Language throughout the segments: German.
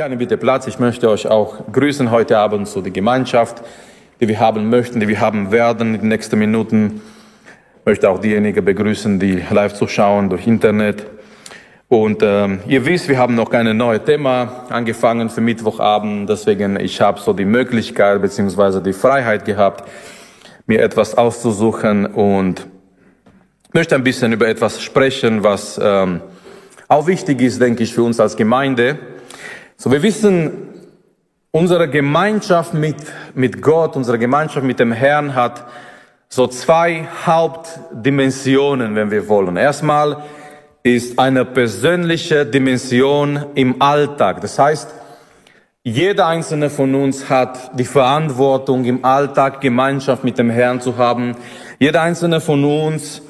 Nimm bitte Platz. Ich möchte euch auch grüßen heute Abend zu der Gemeinschaft, die wir haben möchten, die wir haben werden in den nächsten Minuten. Ich möchte auch diejenigen begrüßen, die live zuschauen durch Internet. Und ähm, ihr wisst, wir haben noch ein neues Thema angefangen für Mittwochabend. Deswegen ich habe so die Möglichkeit beziehungsweise die Freiheit gehabt, mir etwas auszusuchen und möchte ein bisschen über etwas sprechen, was ähm, auch wichtig ist, denke ich, für uns als Gemeinde. So, wir wissen, unsere Gemeinschaft mit, mit Gott, unsere Gemeinschaft mit dem Herrn hat so zwei Hauptdimensionen, wenn wir wollen. Erstmal ist eine persönliche Dimension im Alltag. Das heißt, jeder einzelne von uns hat die Verantwortung, im Alltag Gemeinschaft mit dem Herrn zu haben. Jeder einzelne von uns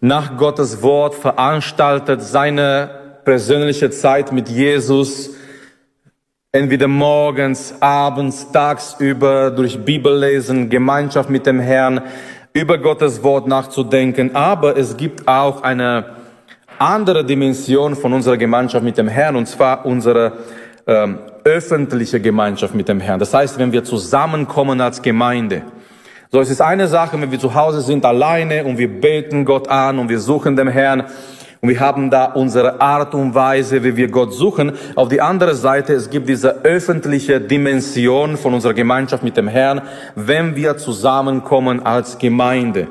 nach Gottes Wort veranstaltet seine persönliche Zeit mit Jesus entweder morgens, abends, tagsüber durch Bibellesen, Gemeinschaft mit dem Herrn, über Gottes Wort nachzudenken. Aber es gibt auch eine andere Dimension von unserer Gemeinschaft mit dem Herrn, und zwar unsere ähm, öffentliche Gemeinschaft mit dem Herrn. Das heißt, wenn wir zusammenkommen als Gemeinde. So, es ist eine Sache, wenn wir zu Hause sind alleine und wir beten Gott an und wir suchen dem Herrn. Und wir haben da unsere Art und Weise, wie wir Gott suchen. Auf die andere Seite, es gibt diese öffentliche Dimension von unserer Gemeinschaft mit dem Herrn, wenn wir zusammenkommen als Gemeinde.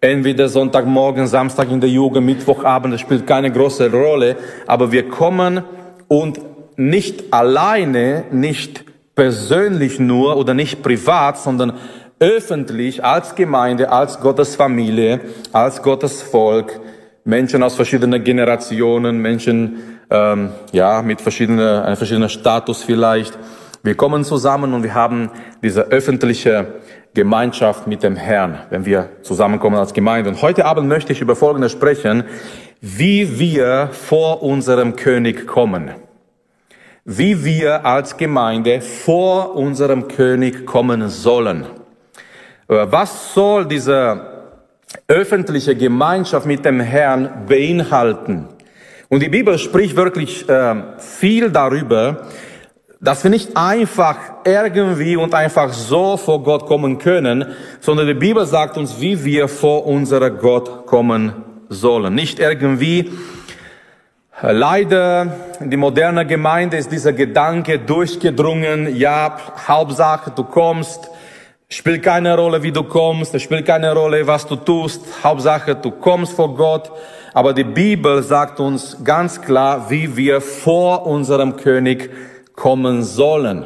Entweder Sonntagmorgen, Samstag in der Jugend, Mittwochabend, das spielt keine große Rolle, aber wir kommen und nicht alleine, nicht persönlich nur oder nicht privat, sondern öffentlich als Gemeinde, als Gottes Familie, als Gottes Volk Menschen aus verschiedenen Generationen, Menschen ähm, ja mit verschiedenen, einem verschiedenen Status vielleicht. Wir kommen zusammen und wir haben diese öffentliche Gemeinschaft mit dem Herrn, wenn wir zusammenkommen als Gemeinde. Und heute Abend möchte ich über Folgendes sprechen, wie wir vor unserem König kommen. Wie wir als Gemeinde vor unserem König kommen sollen. Was soll dieser öffentliche Gemeinschaft mit dem Herrn beinhalten. Und die Bibel spricht wirklich äh, viel darüber, dass wir nicht einfach irgendwie und einfach so vor Gott kommen können, sondern die Bibel sagt uns, wie wir vor unserer Gott kommen sollen. Nicht irgendwie. Leider in die moderne Gemeinde ist dieser Gedanke durchgedrungen, ja, Hauptsache du kommst, Spielt keine Rolle, wie du kommst, es spielt keine Rolle, was du tust. Hauptsache, du kommst vor Gott. Aber die Bibel sagt uns ganz klar, wie wir vor unserem König kommen sollen.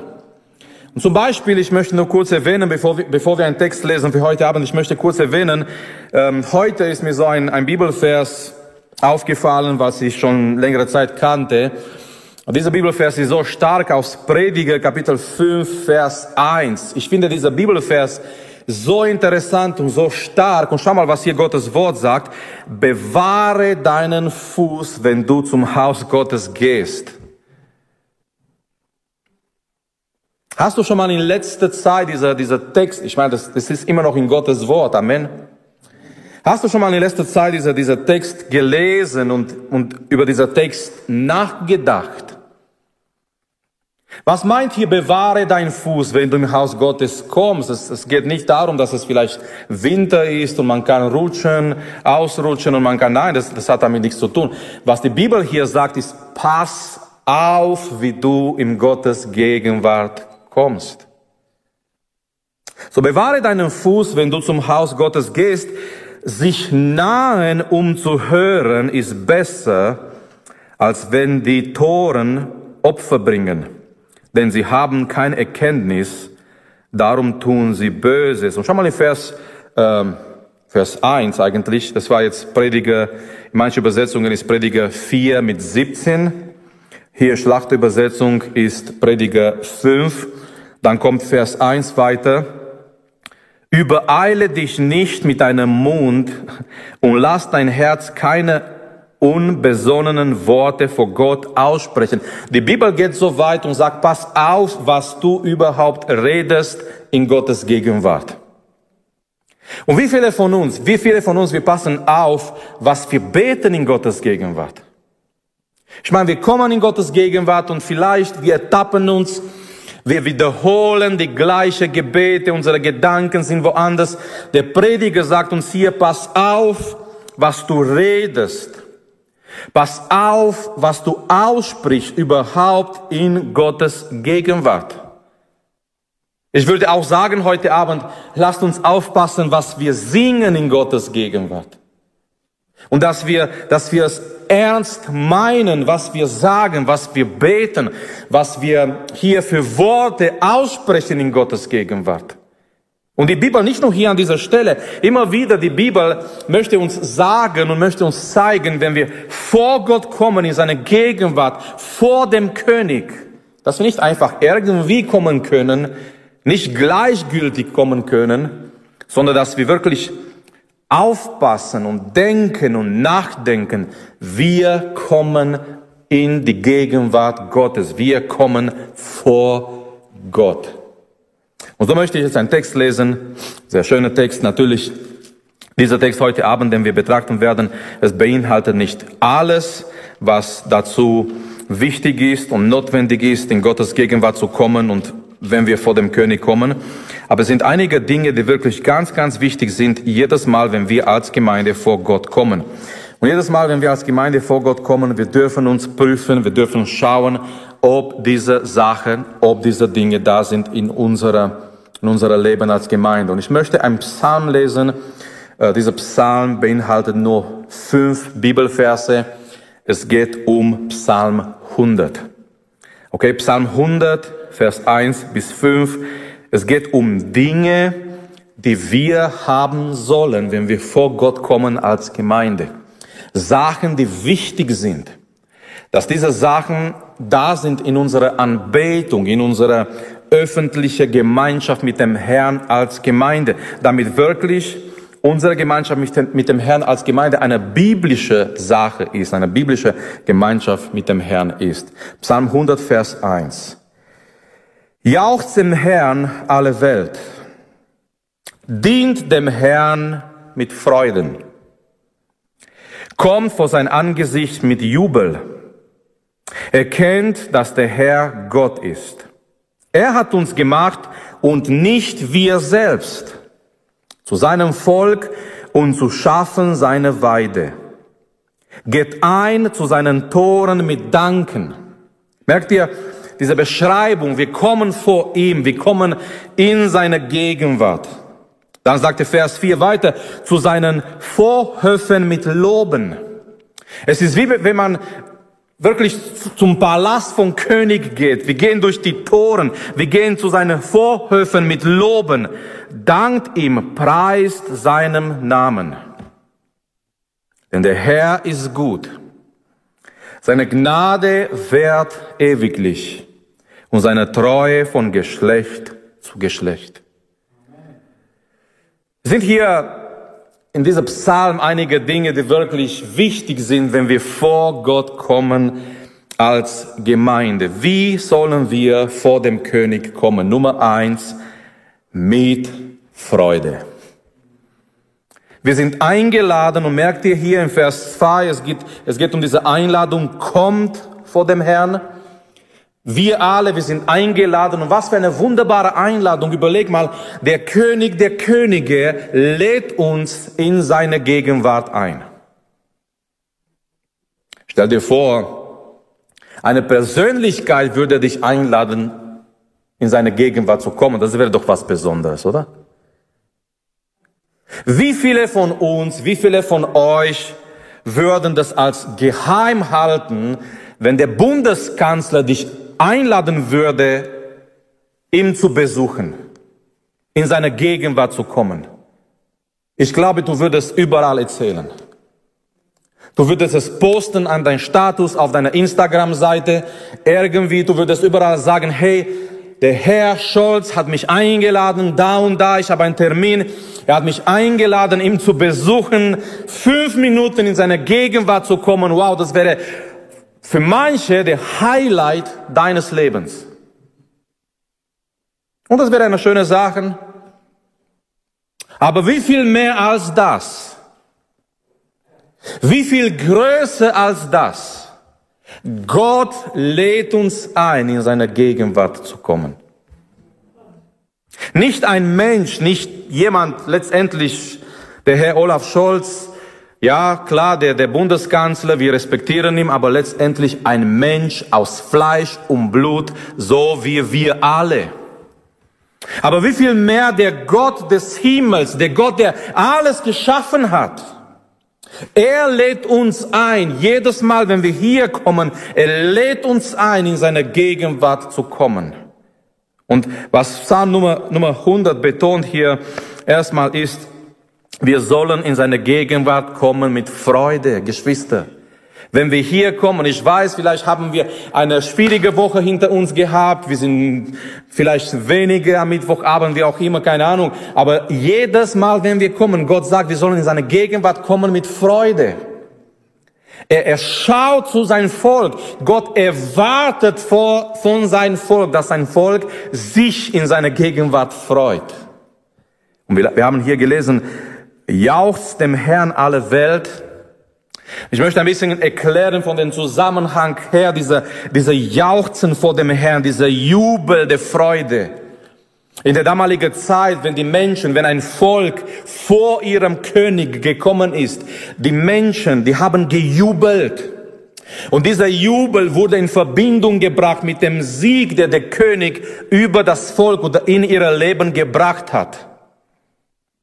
Und zum Beispiel, ich möchte nur kurz erwähnen, bevor wir, bevor wir einen Text lesen für heute Abend, ich möchte kurz erwähnen, ähm, heute ist mir so ein, ein Bibelvers aufgefallen, was ich schon längere Zeit kannte. Und dieser Bibelvers ist so stark aus Prediger Kapitel 5, Vers 1. Ich finde dieser Bibelvers so interessant und so stark. Und schau mal, was hier Gottes Wort sagt. Bewahre deinen Fuß, wenn du zum Haus Gottes gehst. Hast du schon mal in letzter Zeit dieser, dieser Text, ich meine, das, das ist immer noch in Gottes Wort, Amen. Hast du schon mal in letzter Zeit dieser, dieser Text gelesen und, und über dieser Text nachgedacht? Was meint hier, bewahre deinen Fuß, wenn du im Haus Gottes kommst? Es, es, geht nicht darum, dass es vielleicht Winter ist und man kann rutschen, ausrutschen und man kann, nein, das, das hat damit nichts zu tun. Was die Bibel hier sagt, ist, pass auf, wie du in Gottes Gegenwart kommst. So bewahre deinen Fuß, wenn du zum Haus Gottes gehst. Sich nahen, um zu hören, ist besser, als wenn die Toren Opfer bringen denn sie haben keine Erkenntnis, darum tun sie Böses. Und schau mal in Vers, ähm, Vers 1 eigentlich, das war jetzt Prediger, in manchen Übersetzungen ist Prediger 4 mit 17, hier Schlachtübersetzung ist Prediger 5, dann kommt Vers 1 weiter, Übereile dich nicht mit deinem Mund und lass dein Herz keine unbesonnenen Worte vor Gott aussprechen. Die Bibel geht so weit und sagt, pass auf, was du überhaupt redest in Gottes Gegenwart. Und wie viele von uns, wie viele von uns, wir passen auf, was wir beten in Gottes Gegenwart. Ich meine, wir kommen in Gottes Gegenwart und vielleicht wir tappen uns, wir wiederholen die gleiche Gebete, unsere Gedanken sind woanders. Der Prediger sagt uns hier, pass auf, was du redest. Pass auf, was du aussprichst überhaupt in Gottes Gegenwart. Ich würde auch sagen heute Abend, lasst uns aufpassen, was wir singen in Gottes Gegenwart. Und dass wir, dass wir es ernst meinen, was wir sagen, was wir beten, was wir hier für Worte aussprechen in Gottes Gegenwart. Und die Bibel nicht nur hier an dieser Stelle, immer wieder die Bibel möchte uns sagen und möchte uns zeigen, wenn wir vor Gott kommen in seine Gegenwart, vor dem König, dass wir nicht einfach irgendwie kommen können, nicht gleichgültig kommen können, sondern dass wir wirklich aufpassen und denken und nachdenken. Wir kommen in die Gegenwart Gottes. Wir kommen vor Gott. Und so möchte ich jetzt einen Text lesen. Sehr schöner Text, natürlich. Dieser Text heute Abend, den wir betrachten werden, es beinhaltet nicht alles, was dazu wichtig ist und notwendig ist, in Gottes Gegenwart zu kommen und wenn wir vor dem König kommen. Aber es sind einige Dinge, die wirklich ganz, ganz wichtig sind, jedes Mal, wenn wir als Gemeinde vor Gott kommen. Und jedes Mal, wenn wir als Gemeinde vor Gott kommen, wir dürfen uns prüfen, wir dürfen schauen, ob diese Sachen, ob diese Dinge da sind in unserer, in unserer Leben als Gemeinde. Und ich möchte einen Psalm lesen. Äh, dieser Psalm beinhaltet nur fünf Bibelverse. Es geht um Psalm 100. Okay, Psalm 100 Vers 1 bis 5. Es geht um Dinge, die wir haben sollen, wenn wir vor Gott kommen als Gemeinde. Sachen, die wichtig sind. Dass diese Sachen da sind in unserer Anbetung, in unserer öffentlichen Gemeinschaft mit dem Herrn als Gemeinde, damit wirklich unsere Gemeinschaft mit dem Herrn als Gemeinde eine biblische Sache ist, eine biblische Gemeinschaft mit dem Herrn ist. Psalm 100, Vers 1. Jaucht dem Herrn alle Welt. Dient dem Herrn mit Freuden. Kommt vor sein Angesicht mit Jubel. Erkennt, dass der Herr Gott ist. Er hat uns gemacht und nicht wir selbst. Zu seinem Volk und zu schaffen seine Weide. Geht ein zu seinen Toren mit Danken. Merkt ihr, diese Beschreibung, wir kommen vor ihm, wir kommen in seine Gegenwart. Dann sagt der Vers 4 weiter, zu seinen Vorhöfen mit Loben. Es ist wie wenn man wirklich zum Palast vom König geht. Wir gehen durch die Toren, wir gehen zu seinen Vorhöfen mit Loben. Dankt ihm, preist seinem Namen. Denn der Herr ist gut. Seine Gnade währt ewiglich und seine Treue von Geschlecht zu Geschlecht. Es sind hier in diesem Psalm einige Dinge, die wirklich wichtig sind, wenn wir vor Gott kommen als Gemeinde. Wie sollen wir vor dem König kommen? Nummer eins, mit Freude. Wir sind eingeladen und merkt ihr hier in Vers 2, es geht, es geht um diese Einladung, kommt vor dem Herrn. Wir alle, wir sind eingeladen und was für eine wunderbare Einladung. Überleg mal, der König der Könige lädt uns in seine Gegenwart ein. Stell dir vor, eine Persönlichkeit würde dich einladen, in seine Gegenwart zu kommen. Das wäre doch was Besonderes, oder? Wie viele von uns, wie viele von euch würden das als geheim halten, wenn der Bundeskanzler dich einladen würde, ihn zu besuchen, in seine Gegenwart zu kommen. Ich glaube, du würdest überall erzählen. Du würdest es posten an dein Status, auf deiner Instagram-Seite, irgendwie, du würdest überall sagen, hey, der Herr Scholz hat mich eingeladen, da und da, ich habe einen Termin, er hat mich eingeladen, ihn zu besuchen, fünf Minuten in seine Gegenwart zu kommen. Wow, das wäre für manche der Highlight deines Lebens. Und das wäre eine schöne Sache. Aber wie viel mehr als das? Wie viel größer als das? Gott lädt uns ein, in seine Gegenwart zu kommen. Nicht ein Mensch, nicht jemand, letztendlich der Herr Olaf Scholz, ja klar, der, der Bundeskanzler, wir respektieren ihn, aber letztendlich ein Mensch aus Fleisch und Blut, so wie wir alle. Aber wie viel mehr der Gott des Himmels, der Gott, der alles geschaffen hat, er lädt uns ein, jedes Mal, wenn wir hier kommen, er lädt uns ein, in seine Gegenwart zu kommen. Und was Psalm Nummer, Nummer 100 betont hier erstmal ist, wir sollen in seine Gegenwart kommen mit Freude, Geschwister. Wenn wir hier kommen, ich weiß, vielleicht haben wir eine schwierige Woche hinter uns gehabt, wir sind vielleicht weniger am Mittwochabend, wie auch immer, keine Ahnung, aber jedes Mal, wenn wir kommen, Gott sagt, wir sollen in seine Gegenwart kommen mit Freude. Er, er schaut zu seinem Volk. Gott erwartet vor, von seinem Volk, dass sein Volk sich in seine Gegenwart freut. Und wir, wir haben hier gelesen, jauchzt dem Herrn alle Welt. Ich möchte ein bisschen erklären von dem Zusammenhang her, dieser, dieser Jauchzen vor dem Herrn, dieser Jubel der Freude. In der damaligen Zeit, wenn die Menschen, wenn ein Volk vor ihrem König gekommen ist, die Menschen, die haben gejubelt. Und dieser Jubel wurde in Verbindung gebracht mit dem Sieg, der der König über das Volk oder in ihr Leben gebracht hat.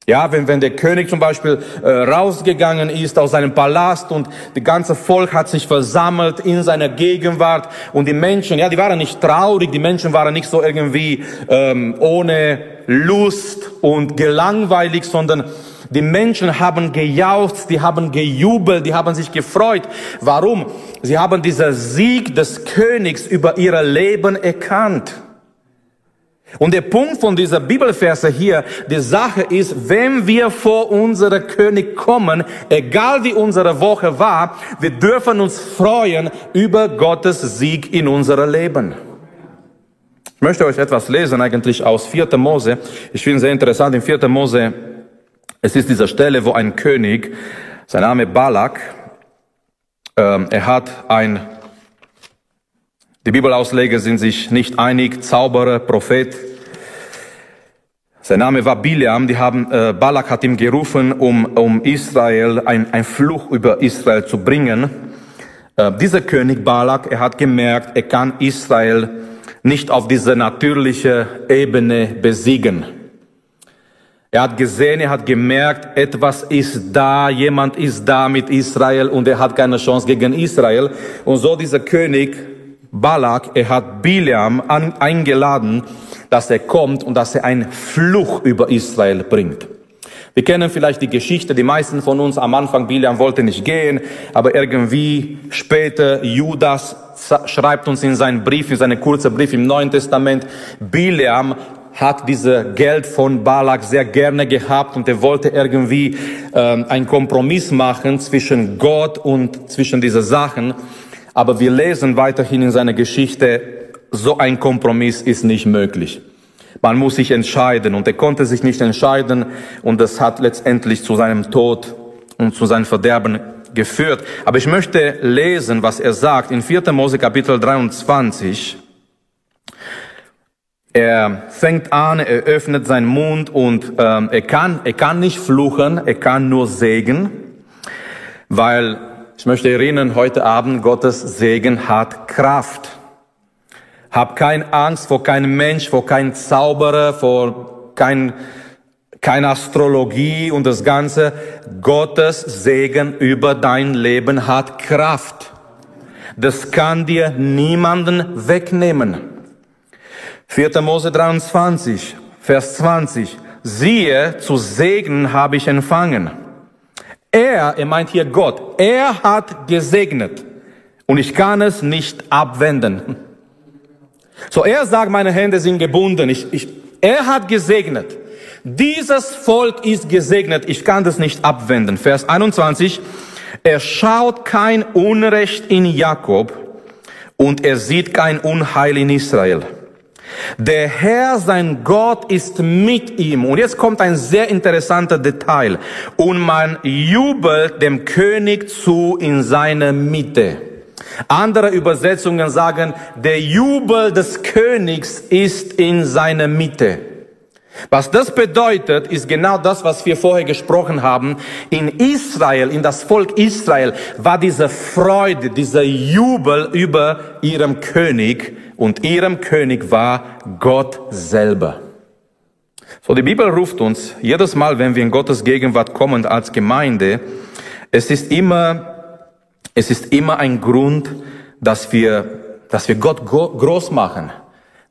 Ja, wenn, wenn der König zum Beispiel äh, rausgegangen ist aus seinem Palast und die ganze Volk hat sich versammelt in seiner Gegenwart und die Menschen, ja, die waren nicht traurig, die Menschen waren nicht so irgendwie ähm, ohne Lust und gelangweilig, sondern die Menschen haben gejaucht, die haben gejubelt, die haben sich gefreut. Warum? Sie haben dieser Sieg des Königs über ihr Leben erkannt. Und der Punkt von dieser Bibelverse hier, die Sache ist, wenn wir vor unsere König kommen, egal wie unsere Woche war, wir dürfen uns freuen über Gottes Sieg in unserem Leben. Ich möchte euch etwas lesen, eigentlich aus 4. Mose. Ich finde es sehr interessant, in 4. Mose, es ist diese Stelle, wo ein König, sein Name Balak, äh, er hat ein die Bibelausleger sind sich nicht einig, Zauberer, Prophet. Sein Name war Biliam, die haben, äh, Balak hat ihm gerufen, um, um Israel, ein, ein Fluch über Israel zu bringen. Äh, dieser König Balak, er hat gemerkt, er kann Israel nicht auf diese natürliche Ebene besiegen. Er hat gesehen, er hat gemerkt, etwas ist da, jemand ist da mit Israel und er hat keine Chance gegen Israel. Und so dieser König Balak, er hat Bileam an, eingeladen, dass er kommt und dass er einen Fluch über Israel bringt. Wir kennen vielleicht die Geschichte, die meisten von uns am Anfang, Bileam wollte nicht gehen, aber irgendwie später Judas schreibt uns in seinen Brief, in seinen kurzen Brief im Neuen Testament, Bileam hat diese Geld von Balak sehr gerne gehabt und er wollte irgendwie ähm, einen Kompromiss machen zwischen Gott und zwischen diese Sachen. Aber wir lesen weiterhin in seiner Geschichte, so ein Kompromiss ist nicht möglich. Man muss sich entscheiden und er konnte sich nicht entscheiden und das hat letztendlich zu seinem Tod und zu seinem Verderben geführt. Aber ich möchte lesen, was er sagt in 4. Mose Kapitel 23. Er fängt an, er öffnet seinen Mund und ähm, er kann, er kann nicht fluchen, er kann nur sägen, weil ich möchte erinnern, heute Abend, Gottes Segen hat Kraft. Hab keine Angst vor keinem Mensch, vor keinem Zauberer, vor kein, keine Astrologie und das Ganze. Gottes Segen über dein Leben hat Kraft. Das kann dir niemanden wegnehmen. 4. Mose 23, Vers 20. Siehe, zu Segen habe ich empfangen er, er meint hier Gott, er hat gesegnet und ich kann es nicht abwenden. So, er sagt, meine Hände sind gebunden. Ich, ich, er hat gesegnet. Dieses Volk ist gesegnet. Ich kann das nicht abwenden. Vers 21. Er schaut kein Unrecht in Jakob und er sieht kein Unheil in Israel. Der Herr, sein Gott, ist mit ihm. Und jetzt kommt ein sehr interessanter Detail. Und man jubelt dem König zu in seiner Mitte. Andere Übersetzungen sagen, der Jubel des Königs ist in seiner Mitte. Was das bedeutet, ist genau das, was wir vorher gesprochen haben. In Israel, in das Volk Israel, war diese Freude, dieser Jubel über ihrem König und ihrem König war Gott selber. So, die Bibel ruft uns jedes Mal, wenn wir in Gottes Gegenwart kommen als Gemeinde, es ist immer, es ist immer ein Grund, dass wir, dass wir Gott groß machen,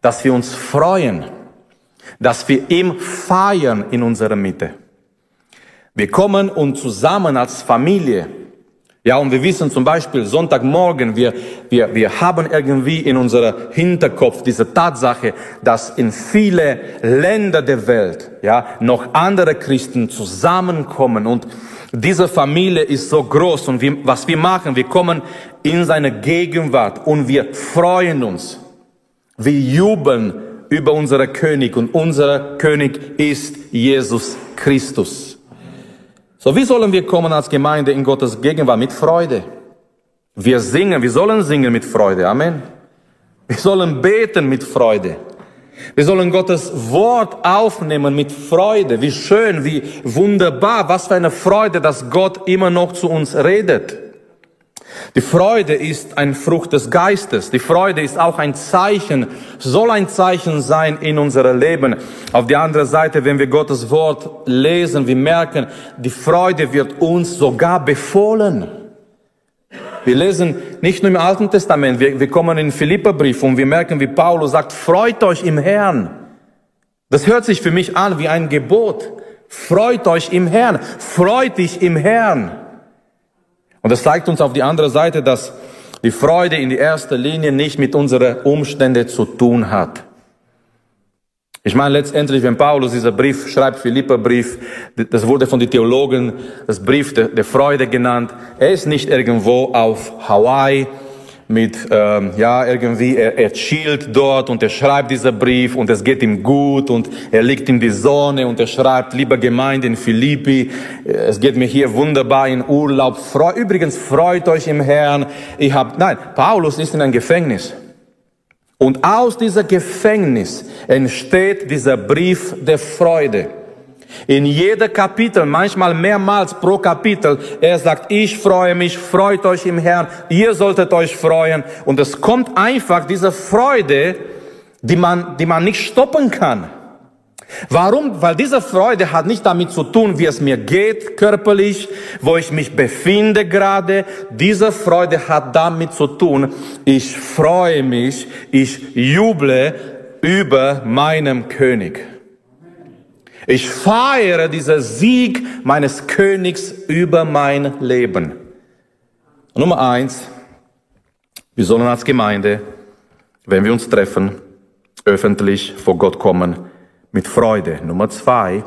dass wir uns freuen, dass wir ihm feiern in unserer Mitte. Wir kommen und zusammen als Familie. Ja, und wir wissen zum Beispiel Sonntagmorgen, wir, wir, wir haben irgendwie in unserer Hinterkopf diese Tatsache, dass in viele Länder der Welt, ja, noch andere Christen zusammenkommen und diese Familie ist so groß und wir, was wir machen, wir kommen in seine Gegenwart und wir freuen uns. Wir jubeln über unseren König und unser König ist Jesus Christus. So, wie sollen wir kommen als Gemeinde in Gottes Gegenwart? Mit Freude. Wir singen, wir sollen singen mit Freude. Amen. Wir sollen beten mit Freude. Wir sollen Gottes Wort aufnehmen mit Freude. Wie schön, wie wunderbar, was für eine Freude, dass Gott immer noch zu uns redet. Die Freude ist ein Frucht des Geistes. Die Freude ist auch ein Zeichen, soll ein Zeichen sein in unserem Leben. Auf der anderen Seite, wenn wir Gottes Wort lesen, wir merken, die Freude wird uns sogar befohlen. Wir lesen nicht nur im Alten Testament, wir, wir kommen in den Philipperbrief und wir merken, wie Paulus sagt, freut euch im Herrn. Das hört sich für mich an wie ein Gebot. Freut euch im Herrn. Freut dich im Herrn. Und das zeigt uns auf die andere Seite, dass die Freude in erster Linie nicht mit unseren Umständen zu tun hat. Ich meine letztendlich, wenn Paulus dieser Brief schreibt, Philipperbrief, das wurde von den Theologen das Brief der Freude genannt. Er ist nicht irgendwo auf Hawaii mit, ähm, ja, irgendwie, er, er chillt dort und er schreibt dieser Brief und es geht ihm gut und er liegt in die Sonne und er schreibt, liebe Gemeinde in Philippi, äh, es geht mir hier wunderbar in Urlaub. Freu, übrigens, freut euch im Herrn. Ich hab, nein, Paulus ist in einem Gefängnis. Und aus dieser Gefängnis entsteht dieser Brief der Freude. In jeder Kapitel, manchmal mehrmals pro Kapitel, er sagt, ich freue mich, freut euch im Herrn, ihr solltet euch freuen. Und es kommt einfach diese Freude, die man, die man nicht stoppen kann. Warum? Weil diese Freude hat nicht damit zu tun, wie es mir geht körperlich, wo ich mich befinde gerade. Diese Freude hat damit zu tun, ich freue mich, ich juble über meinem König. Ich feiere diesen Sieg meines Königs über mein Leben. Nummer eins, wir sollen als Gemeinde, wenn wir uns treffen, öffentlich vor Gott kommen mit Freude. Nummer zwei,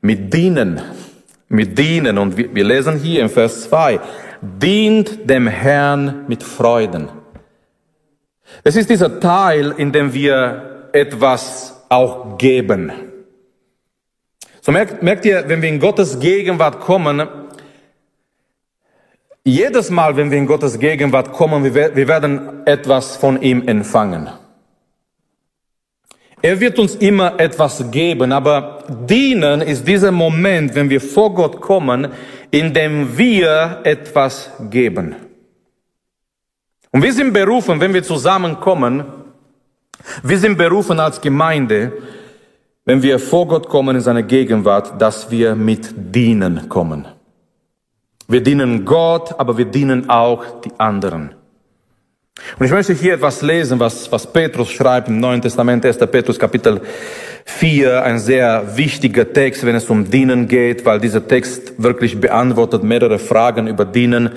mit Dienen. Mit Dienen. Und wir lesen hier im Vers zwei, dient dem Herrn mit Freuden. Es ist dieser Teil, in dem wir etwas auch geben. So merkt, merkt ihr, wenn wir in Gottes Gegenwart kommen, jedes Mal, wenn wir in Gottes Gegenwart kommen, wir, wir werden etwas von ihm empfangen. Er wird uns immer etwas geben, aber dienen ist dieser Moment, wenn wir vor Gott kommen, in dem wir etwas geben. Und wir sind berufen, wenn wir zusammenkommen, wir sind berufen als Gemeinde, wenn wir vor Gott kommen in seine Gegenwart, dass wir mit Dienen kommen. Wir dienen Gott, aber wir dienen auch die anderen. Und ich möchte hier etwas lesen, was, was Petrus schreibt im Neuen Testament, 1. Petrus Kapitel 4, ein sehr wichtiger Text, wenn es um Dienen geht, weil dieser Text wirklich beantwortet mehrere Fragen über Dienen.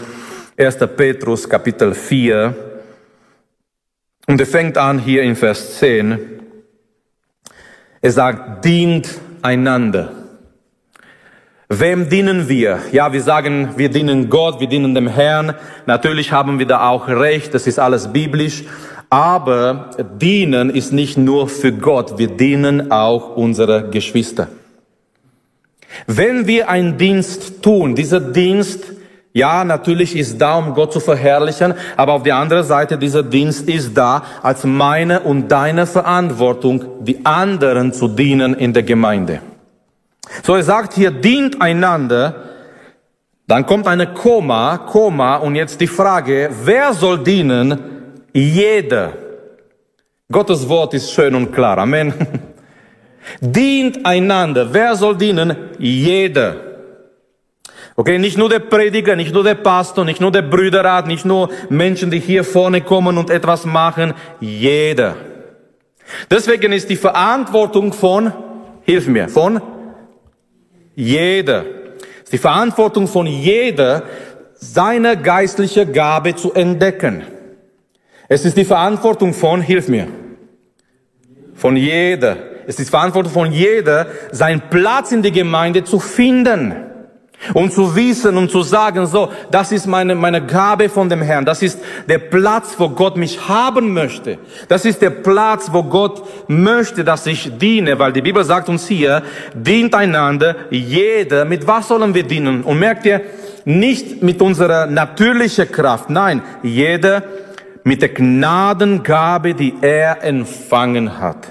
1. Petrus Kapitel 4. Und er fängt an hier in Vers 10. Er sagt, dient einander. Wem dienen wir? Ja, wir sagen, wir dienen Gott, wir dienen dem Herrn. Natürlich haben wir da auch recht, das ist alles biblisch. Aber dienen ist nicht nur für Gott, wir dienen auch unsere Geschwister. Wenn wir einen Dienst tun, dieser Dienst Ja, natürlich ist da, um Gott zu verherrlichen, aber auf der anderen Seite, dieser Dienst ist da als meine und deine Verantwortung, die anderen zu dienen in der Gemeinde. So, er sagt hier, dient einander, dann kommt eine Komma, Komma, und jetzt die Frage, wer soll dienen? Jeder. Gottes Wort ist schön und klar. Amen. Dient einander. Wer soll dienen? Jeder. Okay, nicht nur der Prediger, nicht nur der Pastor, nicht nur der Brüderrat, nicht nur Menschen, die hier vorne kommen und etwas machen. Jeder. Deswegen ist die Verantwortung von, hilf mir, von jeder. Ist die Verantwortung von jeder, seine geistliche Gabe zu entdecken. Es ist die Verantwortung von, hilf mir, von jeder. Es ist die Verantwortung von jeder, seinen Platz in der Gemeinde zu finden. Und zu wissen und zu sagen, so, das ist meine, meine Gabe von dem Herrn. Das ist der Platz, wo Gott mich haben möchte. Das ist der Platz, wo Gott möchte, dass ich diene. Weil die Bibel sagt uns hier, dient einander, jeder. Mit was sollen wir dienen? Und merkt ihr, nicht mit unserer natürlichen Kraft. Nein, jeder mit der Gnadengabe, die er empfangen hat.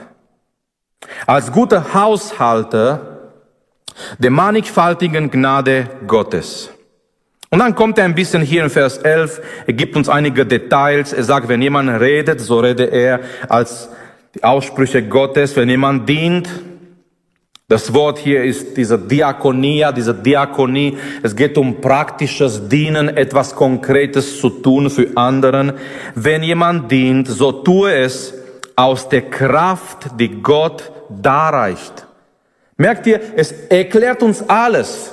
Als guter Haushalter der mannigfaltigen Gnade Gottes. Und dann kommt er ein bisschen hier in Vers 11, er gibt uns einige Details, er sagt, wenn jemand redet, so rede er als die Aussprüche Gottes, wenn jemand dient, das Wort hier ist diese Diakonia, diese Diakonie. Es geht um praktisches Dienen, etwas Konkretes zu tun für anderen. Wenn jemand dient, so tue es aus der Kraft, die Gott darreicht. Merkt ihr, es erklärt uns alles.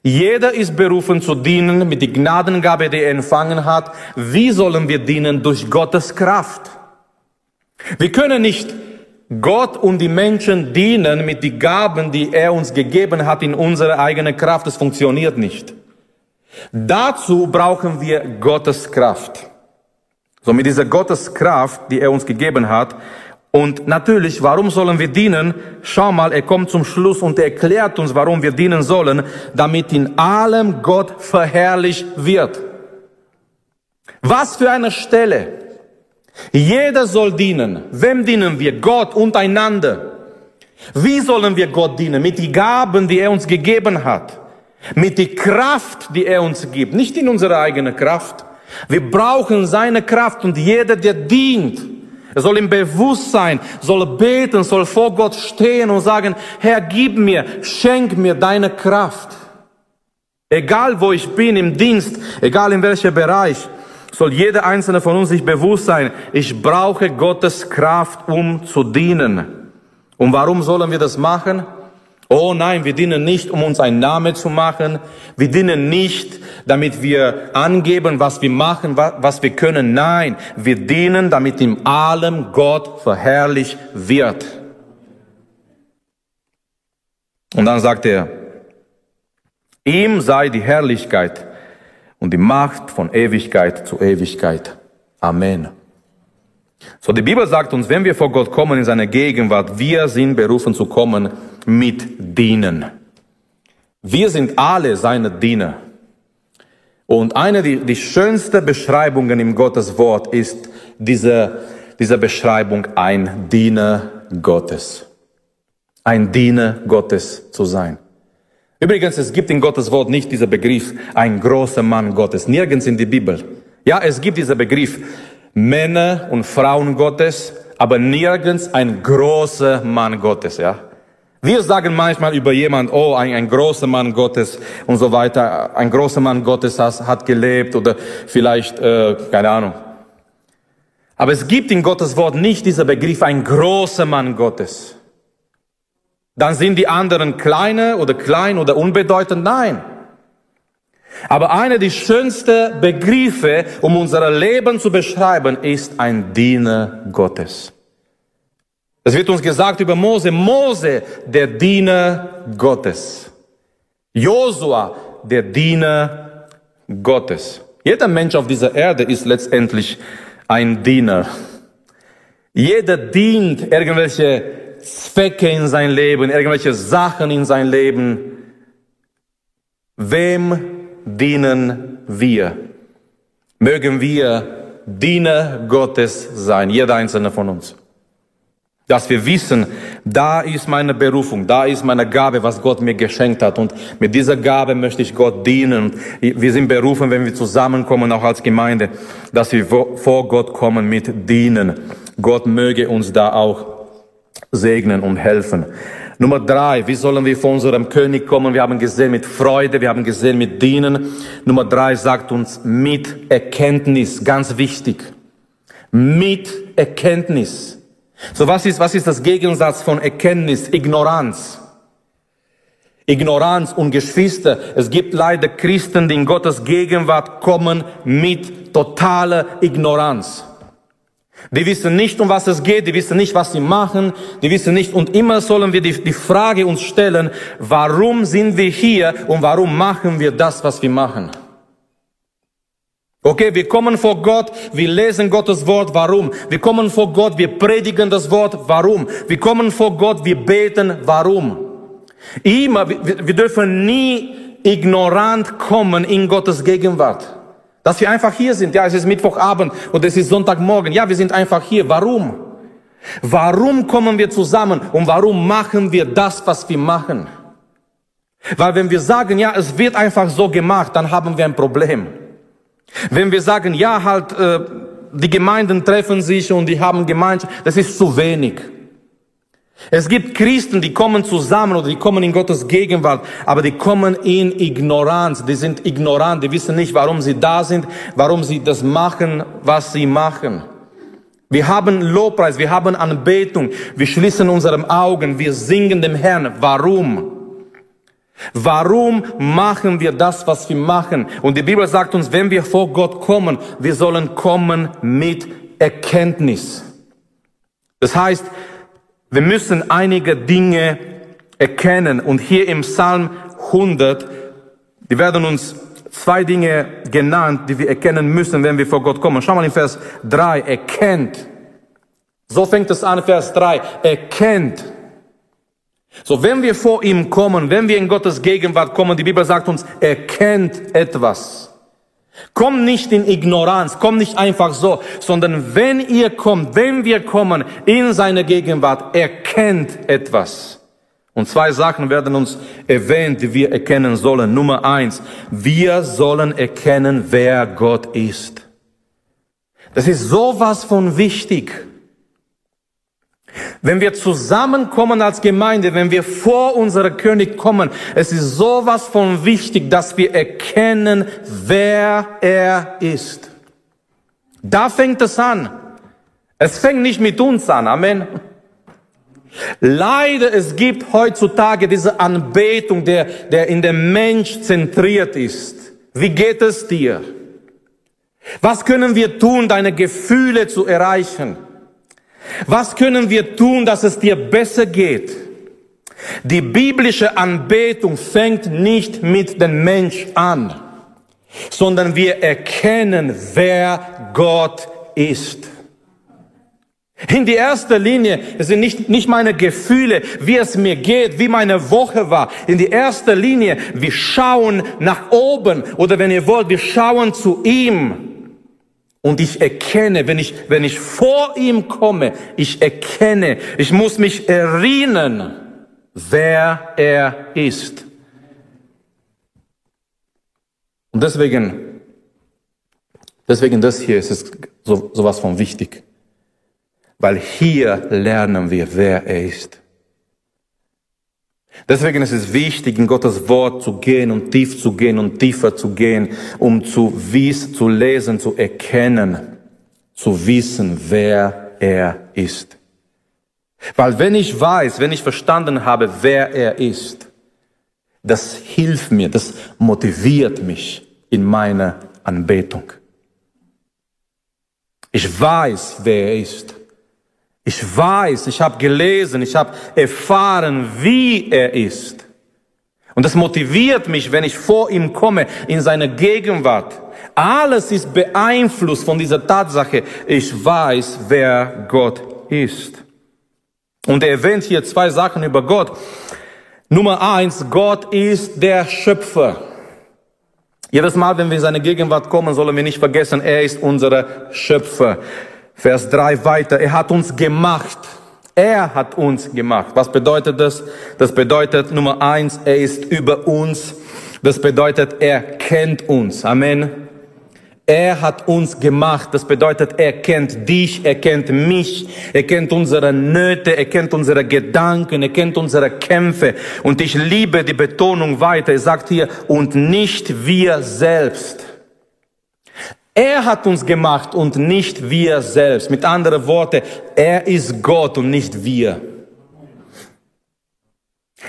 Jeder ist berufen zu dienen mit der Gnadengabe, die er empfangen hat. Wie sollen wir dienen? Durch Gottes Kraft. Wir können nicht Gott und die Menschen dienen mit den Gaben, die er uns gegeben hat in unserer eigenen Kraft. Das funktioniert nicht. Dazu brauchen wir Gottes Kraft. So mit dieser Gottes Kraft, die er uns gegeben hat, und natürlich, warum sollen wir dienen? Schau mal, er kommt zum Schluss und erklärt uns, warum wir dienen sollen, damit in allem Gott verherrlicht wird. Was für eine Stelle. Jeder soll dienen. Wem dienen wir? Gott untereinander. Wie sollen wir Gott dienen? Mit den Gaben, die er uns gegeben hat. Mit der Kraft, die er uns gibt. Nicht in unserer eigenen Kraft. Wir brauchen seine Kraft und jeder, der dient, er soll im Bewusstsein, soll beten, soll vor Gott stehen und sagen, Herr, gib mir, schenk mir deine Kraft. Egal wo ich bin im Dienst, egal in welchem Bereich, soll jeder einzelne von uns sich bewusst sein, ich brauche Gottes Kraft, um zu dienen. Und warum sollen wir das machen? Oh nein, wir dienen nicht, um uns einen Namen zu machen. Wir dienen nicht, damit wir angeben, was wir machen, was wir können. Nein, wir dienen, damit in allem Gott verherrlicht wird. Und dann sagt er, ihm sei die Herrlichkeit und die Macht von Ewigkeit zu Ewigkeit. Amen. So, die Bibel sagt uns, wenn wir vor Gott kommen in seine Gegenwart, wir sind berufen zu kommen mit Dienen. Wir sind alle seine Diener. Und eine der die schönsten Beschreibungen im Gottes Wort ist diese, diese Beschreibung, ein Diener Gottes. Ein Diener Gottes zu sein. Übrigens, es gibt in Gottes Wort nicht dieser Begriff, ein großer Mann Gottes. Nirgends in der Bibel. Ja, es gibt dieser Begriff, Männer und Frauen Gottes, aber nirgends ein großer Mann Gottes, ja. Wir sagen manchmal über jemand, oh, ein, ein großer Mann Gottes und so weiter, ein großer Mann Gottes hat, hat gelebt oder vielleicht, äh, keine Ahnung. Aber es gibt in Gottes Wort nicht dieser Begriff, ein großer Mann Gottes. Dann sind die anderen kleine oder klein oder unbedeutend. Nein. Aber einer der schönsten Begriffe, um unser Leben zu beschreiben, ist ein Diener Gottes. Es wird uns gesagt über Mose, Mose, der Diener Gottes. Josua, der Diener Gottes. Jeder Mensch auf dieser Erde ist letztendlich ein Diener. Jeder dient irgendwelche Zwecke in sein Leben, irgendwelche Sachen in sein Leben. Wem dienen wir? Mögen wir Diener Gottes sein, jeder einzelne von uns. Dass wir wissen, da ist meine Berufung, da ist meine Gabe, was Gott mir geschenkt hat. Und mit dieser Gabe möchte ich Gott dienen. Wir sind berufen, wenn wir zusammenkommen, auch als Gemeinde, dass wir vor Gott kommen mit dienen. Gott möge uns da auch segnen und helfen. Nummer drei, wie sollen wir vor unserem König kommen? Wir haben gesehen mit Freude, wir haben gesehen mit Dienen. Nummer drei sagt uns mit Erkenntnis, ganz wichtig. Mit Erkenntnis. So was ist, was ist das Gegensatz von Erkenntnis? Ignoranz. Ignoranz und Geschwister. Es gibt leider Christen, die in Gottes Gegenwart kommen mit totaler Ignoranz. Die wissen nicht, um was es geht, die wissen nicht, was sie machen, die wissen nicht, und immer sollen wir die, die Frage uns stellen, warum sind wir hier und warum machen wir das, was wir machen? Okay, wir kommen vor Gott, wir lesen Gottes Wort, warum? Wir kommen vor Gott, wir predigen das Wort, warum? Wir kommen vor Gott, wir beten, warum? Immer, wir, dürfen nie ignorant kommen in Gottes Gegenwart. Dass wir einfach hier sind. Ja, es ist Mittwochabend und es ist Sonntagmorgen. Ja, wir sind einfach hier. Warum? Warum kommen wir zusammen und warum machen wir das, was wir machen? Weil wenn wir sagen, ja, es wird einfach so gemacht, dann haben wir ein Problem. Wenn wir sagen, ja, halt, äh, die Gemeinden treffen sich und die haben Gemeinschaft, das ist zu wenig. Es gibt Christen, die kommen zusammen oder die kommen in Gottes Gegenwart, aber die kommen in Ignoranz. Die sind ignorant, die wissen nicht, warum sie da sind, warum sie das machen, was sie machen. Wir haben Lobpreis, wir haben Anbetung, wir schließen unsere Augen, wir singen dem Herrn. Warum? Warum machen wir das, was wir machen? Und die Bibel sagt uns, wenn wir vor Gott kommen, wir sollen kommen mit Erkenntnis. Das heißt, wir müssen einige Dinge erkennen. Und hier im Psalm 100, die werden uns zwei Dinge genannt, die wir erkennen müssen, wenn wir vor Gott kommen. Schau mal in Vers 3, erkennt. So fängt es an, Vers 3, erkennt. So, wenn wir vor ihm kommen, wenn wir in Gottes Gegenwart kommen, die Bibel sagt uns, erkennt etwas. Komm nicht in Ignoranz, komm nicht einfach so, sondern wenn ihr kommt, wenn wir kommen in seine Gegenwart, erkennt etwas. Und zwei Sachen werden uns erwähnt, die wir erkennen sollen. Nummer eins, wir sollen erkennen, wer Gott ist. Das ist sowas von wichtig. Wenn wir zusammenkommen als Gemeinde, wenn wir vor unserer König kommen, es ist sowas von wichtig, dass wir erkennen, wer er ist. Da fängt es an. Es fängt nicht mit uns an. Amen. Leider, es gibt heutzutage diese Anbetung, der, der in dem Mensch zentriert ist. Wie geht es dir? Was können wir tun, deine Gefühle zu erreichen? Was können wir tun, dass es dir besser geht? Die biblische Anbetung fängt nicht mit dem Mensch an, sondern wir erkennen, wer Gott ist. In die erste Linie sind nicht, nicht meine Gefühle, wie es mir geht, wie meine Woche war. In die erste Linie, wir schauen nach oben oder wenn ihr wollt, wir schauen zu ihm. Und ich erkenne, wenn ich, wenn ich vor ihm komme, ich erkenne, ich muss mich erinnern, wer er ist. Und deswegen, deswegen das hier ist es so, sowas von wichtig. Weil hier lernen wir, wer er ist. Deswegen ist es wichtig, in Gottes Wort zu gehen und tief zu gehen und tiefer zu gehen, um zu wissen, zu lesen, zu erkennen, zu wissen, wer er ist. Weil wenn ich weiß, wenn ich verstanden habe, wer er ist, das hilft mir, das motiviert mich in meiner Anbetung. Ich weiß, wer er ist. Ich weiß, ich habe gelesen, ich habe erfahren, wie er ist. Und das motiviert mich, wenn ich vor ihm komme, in seine Gegenwart. Alles ist beeinflusst von dieser Tatsache. Ich weiß, wer Gott ist. Und er erwähnt hier zwei Sachen über Gott. Nummer eins, Gott ist der Schöpfer. Jedes Mal, wenn wir in seine Gegenwart kommen, sollen wir nicht vergessen, er ist unser Schöpfer. Vers 3 weiter, er hat uns gemacht. Er hat uns gemacht. Was bedeutet das? Das bedeutet Nummer eins, er ist über uns. Das bedeutet, er kennt uns. Amen. Er hat uns gemacht. Das bedeutet, er kennt dich, er kennt mich, er kennt unsere Nöte, er kennt unsere Gedanken, er kennt unsere Kämpfe. Und ich liebe die Betonung weiter. Er sagt hier, und nicht wir selbst. Er hat uns gemacht und nicht wir selbst. Mit anderen Worten, er ist Gott und nicht wir.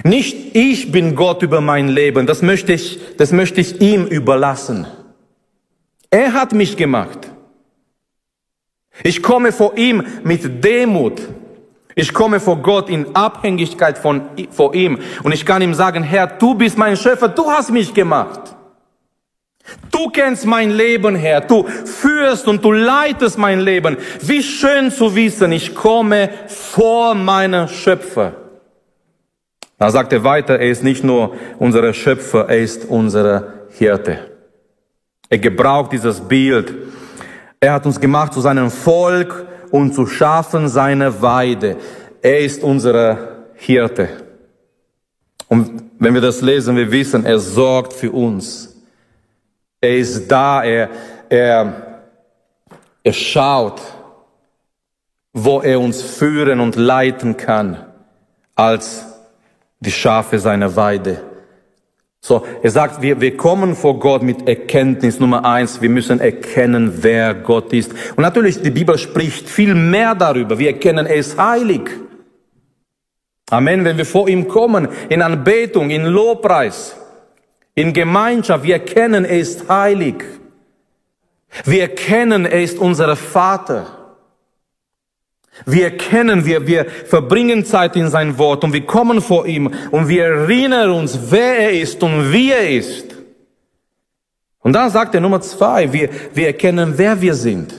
Nicht ich bin Gott über mein Leben, das möchte ich, das möchte ich ihm überlassen. Er hat mich gemacht. Ich komme vor ihm mit Demut. Ich komme vor Gott in Abhängigkeit von, vor ihm. Und ich kann ihm sagen, Herr, du bist mein Schöpfer, du hast mich gemacht. Du kennst mein Leben, Herr. Du führst und du leitest mein Leben. Wie schön zu wissen, ich komme vor meiner Schöpfer. Da sagt er weiter, er ist nicht nur unser Schöpfer, er ist unser Hirte. Er gebraucht dieses Bild. Er hat uns gemacht zu seinem Volk und zu schaffen seine Weide. Er ist unser Hirte. Und wenn wir das lesen, wir wissen, er sorgt für uns. Er ist da, er, er, er schaut, wo er uns führen und leiten kann, als die Schafe seiner Weide. So, er sagt, wir, wir kommen vor Gott mit Erkenntnis Nummer eins. Wir müssen erkennen, wer Gott ist. Und natürlich, die Bibel spricht viel mehr darüber. Wir erkennen, er ist heilig. Amen. Wenn wir vor ihm kommen, in Anbetung, in Lobpreis, in Gemeinschaft, wir erkennen, er ist heilig. Wir erkennen, er ist unser Vater. Wir erkennen, wir, wir verbringen Zeit in sein Wort und wir kommen vor ihm und wir erinnern uns, wer er ist und wie er ist. Und dann sagt er Nummer zwei, wir, wir erkennen, wer wir sind.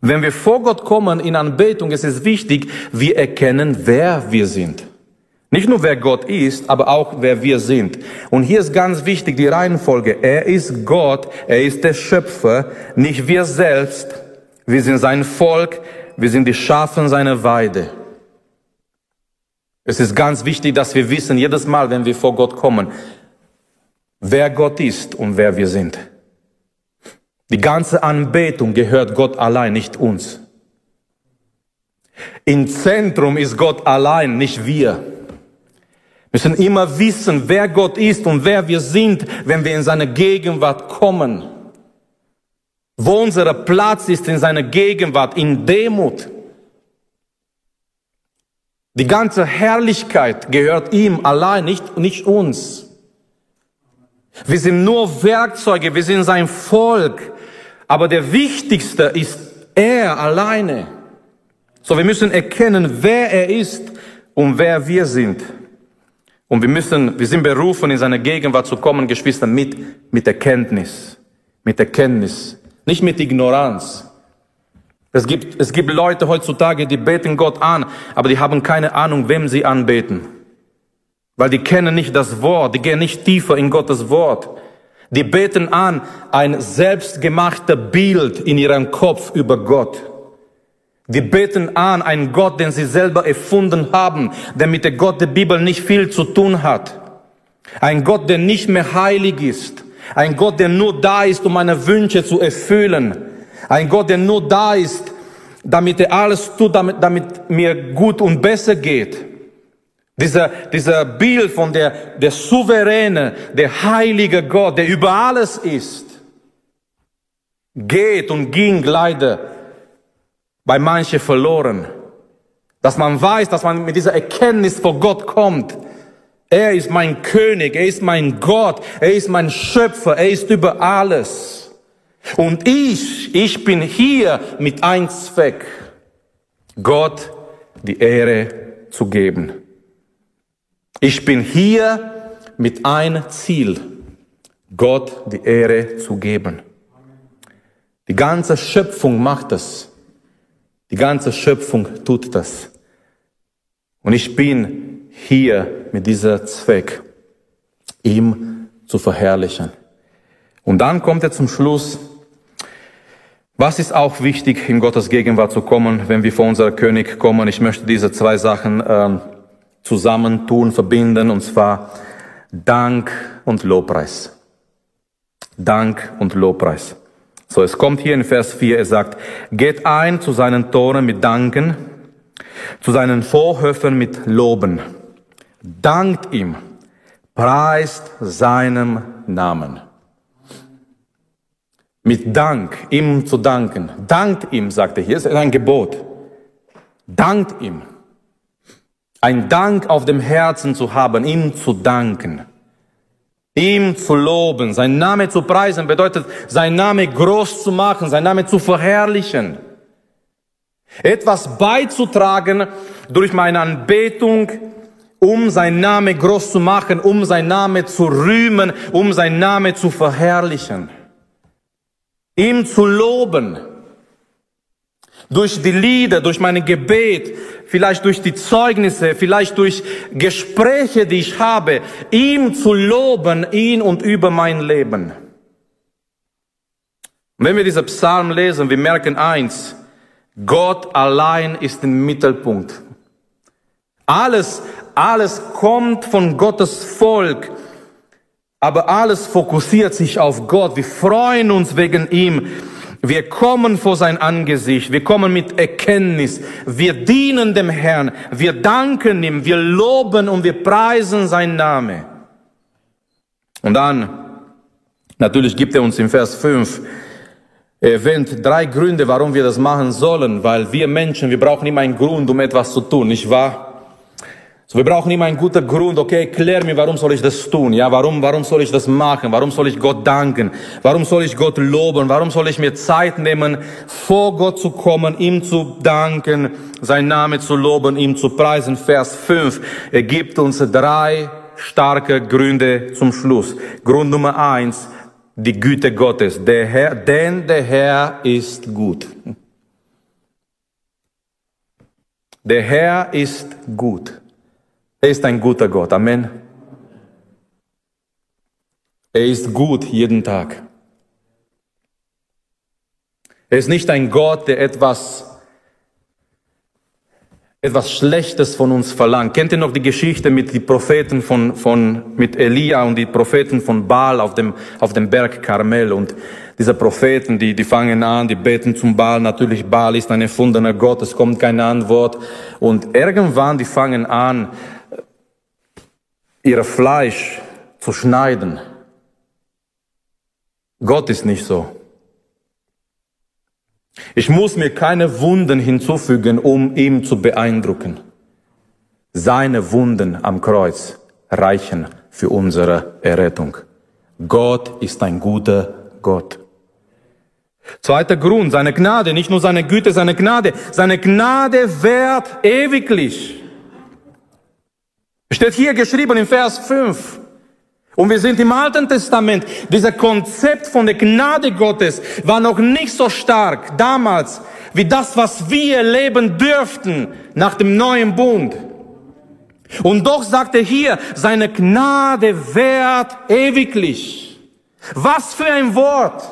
Wenn wir vor Gott kommen in Anbetung, ist es wichtig, wir erkennen, wer wir sind. Nicht nur wer Gott ist, aber auch wer wir sind. Und hier ist ganz wichtig die Reihenfolge. Er ist Gott, er ist der Schöpfer, nicht wir selbst. Wir sind sein Volk, wir sind die Schafen seiner Weide. Es ist ganz wichtig, dass wir wissen, jedes Mal, wenn wir vor Gott kommen, wer Gott ist und wer wir sind. Die ganze Anbetung gehört Gott allein, nicht uns. Im Zentrum ist Gott allein, nicht wir. Wir müssen immer wissen, wer Gott ist und wer wir sind, wenn wir in seine Gegenwart kommen wo unser Platz ist in seiner Gegenwart, in Demut. Die ganze Herrlichkeit gehört ihm allein, nicht, nicht uns. Wir sind nur Werkzeuge, wir sind sein Volk. Aber der Wichtigste ist er alleine. So, wir müssen erkennen, wer er ist und wer wir sind. Und wir müssen, wir sind berufen, in seine Gegenwart zu kommen, Geschwister, mit, mit Erkenntnis. Mit Erkenntnis. Nicht mit Ignoranz. Es gibt, es gibt Leute heutzutage, die beten Gott an, aber die haben keine Ahnung, wem sie anbeten. Weil die kennen nicht das Wort, die gehen nicht tiefer in Gottes Wort. Die beten an ein selbstgemachter Bild in ihrem Kopf über Gott. Die beten an einen Gott, den sie selber erfunden haben, der mit der Gott der Bibel nicht viel zu tun hat. Ein Gott, der nicht mehr heilig ist. Ein Gott, der nur da ist, um meine Wünsche zu erfüllen. Ein Gott, der nur da ist, damit er alles tut, damit, damit mir gut und besser geht. Dieser, dieser Bild von der, der souveräne, der heilige Gott, der über alles ist, geht und ging leider bei manchen verloren. Dass man weiß, dass man mit dieser Erkenntnis vor Gott kommt, er ist mein König, er ist mein Gott, er ist mein Schöpfer, er ist über alles. Und ich, ich bin hier mit einem Zweck, Gott die Ehre zu geben. Ich bin hier mit einem Ziel, Gott die Ehre zu geben. Die ganze Schöpfung macht das. Die ganze Schöpfung tut das. Und ich bin hier mit dieser Zweck. ihm zu verherrlichen. Und dann kommt er zum Schluss, was ist auch wichtig, in Gottes Gegenwart zu kommen, wenn wir vor unser König kommen? Ich möchte diese zwei Sachen äh, zusammentun, verbinden, und zwar Dank und Lobpreis. Dank und Lobpreis. So, es kommt hier in Vers 4, er sagt, geht ein zu seinen Toren mit Danken, zu seinen Vorhöfen mit Loben. Dankt ihm, preist seinem Namen. Mit Dank, ihm zu danken. Dankt ihm, sagt er hier, ist ein Gebot. Dankt ihm. Ein Dank auf dem Herzen zu haben, ihm zu danken. Ihm zu loben, sein Name zu preisen, bedeutet, sein Name groß zu machen, sein Name zu verherrlichen. Etwas beizutragen durch meine Anbetung, um sein Name groß zu machen, um sein Name zu rühmen, um sein Name zu verherrlichen. Ihm zu loben. Durch die Lieder, durch mein Gebet, vielleicht durch die Zeugnisse, vielleicht durch Gespräche, die ich habe, ihm zu loben, ihn und über mein Leben. Und wenn wir diese Psalm lesen, wir merken eins, Gott allein ist im Mittelpunkt. Alles, alles kommt von Gottes Volk, aber alles fokussiert sich auf Gott. Wir freuen uns wegen ihm. Wir kommen vor sein Angesicht, wir kommen mit Erkenntnis, wir dienen dem Herrn, wir danken ihm, wir loben und wir preisen sein Name. Und dann, natürlich gibt er uns im Vers 5, er erwähnt drei Gründe, warum wir das machen sollen, weil wir Menschen, wir brauchen immer einen Grund, um etwas zu tun, nicht wahr? So, wir brauchen immer einen guten Grund. Okay, klär mir, warum soll ich das tun? Ja, warum, warum soll ich das machen? Warum soll ich Gott danken? Warum soll ich Gott loben? Warum soll ich mir Zeit nehmen, vor Gott zu kommen, ihm zu danken, sein Name zu loben, ihm zu preisen? Vers 5. Er gibt uns drei starke Gründe zum Schluss. Grund Nummer eins, die Güte Gottes. Der Herr, denn der Herr ist gut. Der Herr ist gut. Er ist ein guter Gott. Amen. Er ist gut jeden Tag. Er ist nicht ein Gott, der etwas, etwas Schlechtes von uns verlangt. Kennt ihr noch die Geschichte mit den Propheten von, von, mit Elia und die Propheten von Baal auf dem, auf dem Berg Karmel und diese Propheten, die, die fangen an, die beten zum Baal. Natürlich, Baal ist ein erfundener Gott, es kommt keine Antwort. Und irgendwann, die fangen an, ihr Fleisch zu schneiden. Gott ist nicht so. Ich muss mir keine Wunden hinzufügen, um ihn zu beeindrucken. Seine Wunden am Kreuz reichen für unsere Errettung. Gott ist ein guter Gott. Zweiter Grund, seine Gnade, nicht nur seine Güte, seine Gnade. Seine Gnade währt ewiglich. Steht hier geschrieben im Vers 5. Und wir sind im Alten Testament. Dieser Konzept von der Gnade Gottes war noch nicht so stark damals wie das, was wir erleben dürften nach dem neuen Bund. Und doch sagt er hier, seine Gnade währt ewiglich. Was für ein Wort!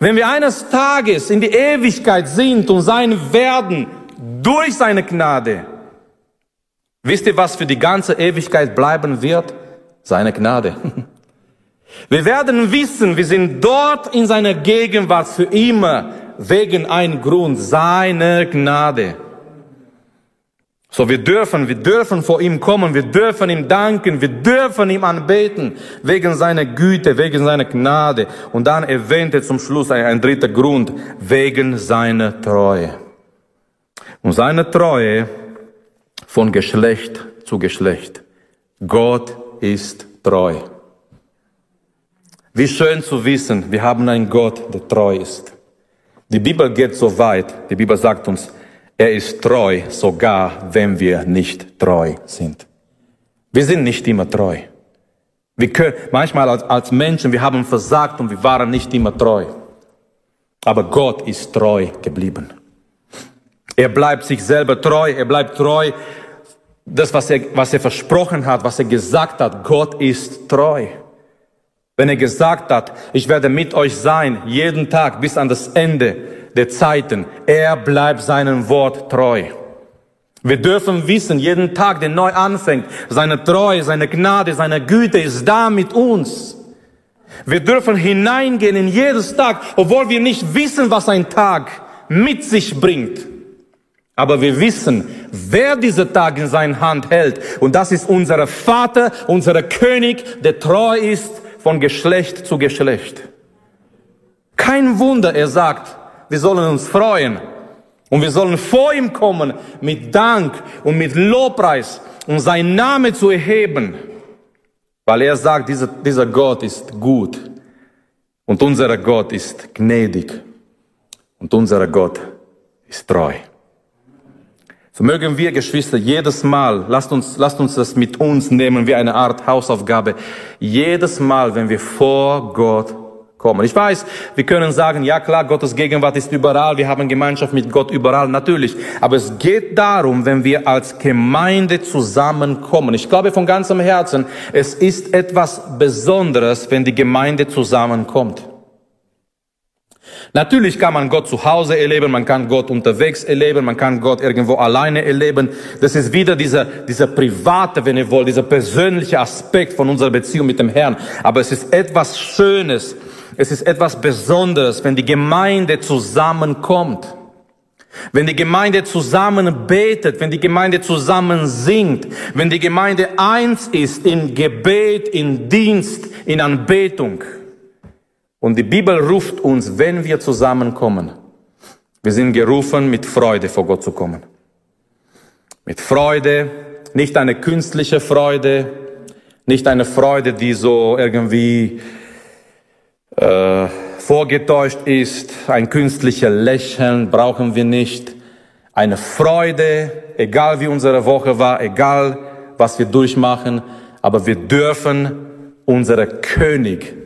Wenn wir eines Tages in die Ewigkeit sind und sein werden durch seine Gnade, Wisst ihr, was für die ganze Ewigkeit bleiben wird? Seine Gnade. Wir werden wissen, wir sind dort in seiner Gegenwart für immer, wegen einem Grund, seiner Gnade. So, wir dürfen, wir dürfen vor ihm kommen, wir dürfen ihm danken, wir dürfen ihm anbeten, wegen seiner Güte, wegen seiner Gnade. Und dann erwähnt er zum Schluss ein, ein dritter Grund, wegen seiner Treue. Und seine Treue von Geschlecht zu Geschlecht. Gott ist treu. Wie schön zu wissen, wir haben einen Gott, der treu ist. Die Bibel geht so weit, die Bibel sagt uns, er ist treu, sogar wenn wir nicht treu sind. Wir sind nicht immer treu. Wir können, manchmal als, als Menschen, wir haben versagt und wir waren nicht immer treu. Aber Gott ist treu geblieben. Er bleibt sich selber treu, er bleibt treu das, was er, was er versprochen hat, was er gesagt hat, Gott ist treu. Wenn er gesagt hat, ich werde mit euch sein, jeden Tag bis an das Ende der Zeiten, er bleibt seinem Wort treu. Wir dürfen wissen, jeden Tag, der neu anfängt, seine Treue, seine Gnade, seine Güte ist da mit uns. Wir dürfen hineingehen in jedes Tag, obwohl wir nicht wissen, was ein Tag mit sich bringt. Aber wir wissen, wer diese Tag in seiner Hand hält. Und das ist unser Vater, unser König, der treu ist von Geschlecht zu Geschlecht. Kein Wunder, er sagt, wir sollen uns freuen. Und wir sollen vor ihm kommen mit Dank und mit Lobpreis, um seinen Namen zu erheben. Weil er sagt, dieser, dieser Gott ist gut. Und unser Gott ist gnädig. Und unser Gott ist treu. So mögen wir, Geschwister, jedes Mal, lasst uns, lasst uns das mit uns nehmen wie eine Art Hausaufgabe. Jedes Mal, wenn wir vor Gott kommen. Ich weiß, wir können sagen, ja klar, Gottes Gegenwart ist überall, wir haben Gemeinschaft mit Gott überall, natürlich. Aber es geht darum, wenn wir als Gemeinde zusammenkommen. Ich glaube von ganzem Herzen, es ist etwas Besonderes, wenn die Gemeinde zusammenkommt. Natürlich kann man Gott zu Hause erleben, man kann Gott unterwegs erleben, man kann Gott irgendwo alleine erleben. Das ist wieder dieser, dieser private, wenn ihr wollt, dieser persönliche Aspekt von unserer Beziehung mit dem Herrn. Aber es ist etwas Schönes, es ist etwas Besonderes, wenn die Gemeinde zusammenkommt. Wenn die Gemeinde zusammen betet, wenn die Gemeinde zusammen singt, wenn die Gemeinde eins ist in Gebet, in Dienst, in Anbetung. Und die Bibel ruft uns, wenn wir zusammenkommen, wir sind gerufen, mit Freude vor Gott zu kommen. Mit Freude, nicht eine künstliche Freude, nicht eine Freude, die so irgendwie äh, vorgetäuscht ist, ein künstliches Lächeln brauchen wir nicht. Eine Freude, egal wie unsere Woche war, egal was wir durchmachen, aber wir dürfen unsere König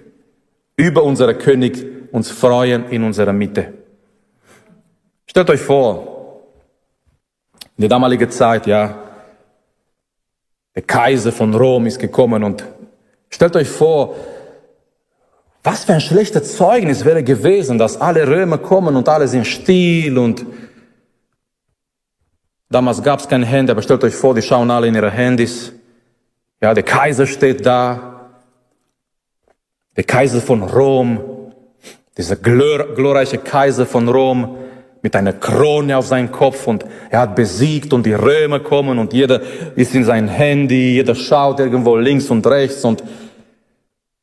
über unseren König uns freuen in unserer Mitte. Stellt euch vor, in der damaligen Zeit, ja, der Kaiser von Rom ist gekommen und stellt euch vor, was für ein schlechtes Zeugnis wäre gewesen, dass alle Römer kommen und alle sind still und damals gab es kein Handy, aber stellt euch vor, die schauen alle in ihre Handys. Ja, der Kaiser steht da, der Kaiser von Rom, dieser glor glorreiche Kaiser von Rom mit einer Krone auf seinem Kopf und er hat besiegt und die Römer kommen und jeder ist in sein Handy, jeder schaut irgendwo links und rechts und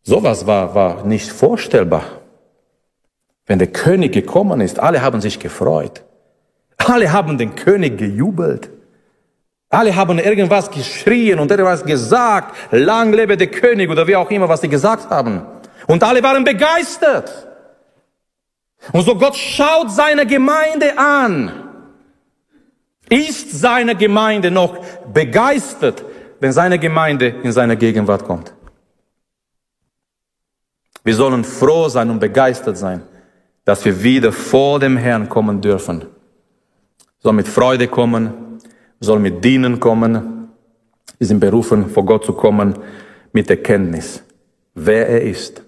sowas war, war nicht vorstellbar. Wenn der König gekommen ist, alle haben sich gefreut. Alle haben den König gejubelt. Alle haben irgendwas geschrien und irgendwas gesagt. Lang lebe der König oder wie auch immer, was sie gesagt haben. Und alle waren begeistert. Und so Gott schaut seine Gemeinde an. Ist seine Gemeinde noch begeistert, wenn seine Gemeinde in seine Gegenwart kommt? Wir sollen froh sein und begeistert sein, dass wir wieder vor dem Herrn kommen dürfen. Sollen mit Freude kommen, sollen mit Dienen kommen. Wir sind berufen, vor Gott zu kommen mit Erkenntnis, wer er ist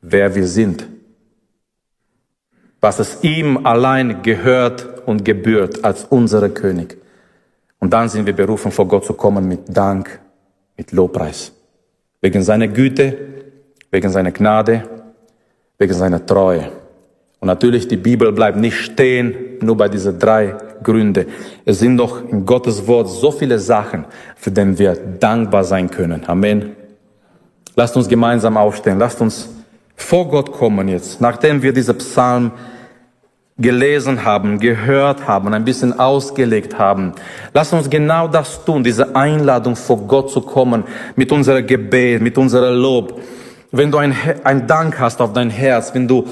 wer wir sind, was es ihm allein gehört und gebührt als unser König. Und dann sind wir berufen, vor Gott zu kommen mit Dank, mit Lobpreis. Wegen seiner Güte, wegen seiner Gnade, wegen seiner Treue. Und natürlich, die Bibel bleibt nicht stehen, nur bei diesen drei Gründen. Es sind doch in Gottes Wort so viele Sachen, für die wir dankbar sein können. Amen. Lasst uns gemeinsam aufstehen. Lasst uns vor Gott kommen jetzt, nachdem wir diese Psalm gelesen haben, gehört haben, ein bisschen ausgelegt haben. Lass uns genau das tun, diese Einladung vor Gott zu kommen, mit unserer Gebet, mit unserer Lob. Wenn du ein, ein Dank hast auf dein Herz, wenn du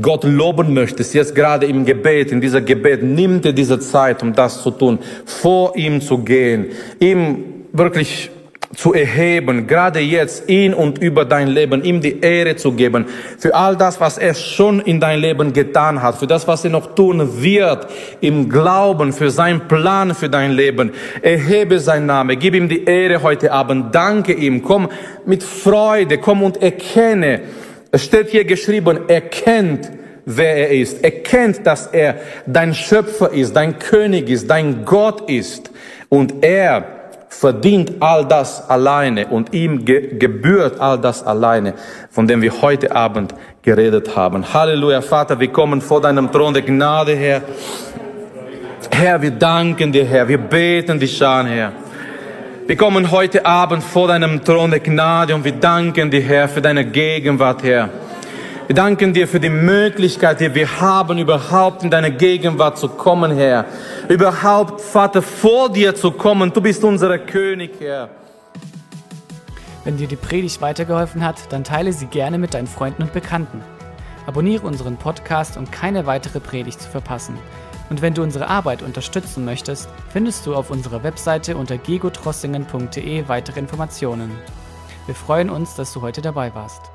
Gott loben möchtest, jetzt gerade im Gebet, in dieser Gebet, nimm dir diese Zeit, um das zu tun, vor ihm zu gehen, ihm wirklich zu erheben, gerade jetzt in und über dein Leben, ihm die Ehre zu geben, für all das, was er schon in dein Leben getan hat, für das, was er noch tun wird, im Glauben, für seinen Plan für dein Leben. Erhebe sein Name, gib ihm die Ehre heute Abend, danke ihm, komm mit Freude, komm und erkenne. Es steht hier geschrieben, erkennt, wer er ist. Erkennt, dass er dein Schöpfer ist, dein König ist, dein Gott ist. Und er verdient all das alleine und ihm ge gebührt all das alleine, von dem wir heute Abend geredet haben. Halleluja, Vater, wir kommen vor deinem Thron der Gnade, Herr. Herr, wir danken dir, Herr, wir beten dich an, Herr. Wir kommen heute Abend vor deinem Thron der Gnade und wir danken dir, Herr, für deine Gegenwart, Herr. Wir danken dir für die Möglichkeit, die wir haben, überhaupt in deine Gegenwart zu kommen, Herr. Überhaupt, Vater, vor dir zu kommen. Du bist unser König, Herr. Wenn dir die Predigt weitergeholfen hat, dann teile sie gerne mit deinen Freunden und Bekannten. Abonniere unseren Podcast, um keine weitere Predigt zu verpassen. Und wenn du unsere Arbeit unterstützen möchtest, findest du auf unserer Webseite unter gegotrossingen.de weitere Informationen. Wir freuen uns, dass du heute dabei warst.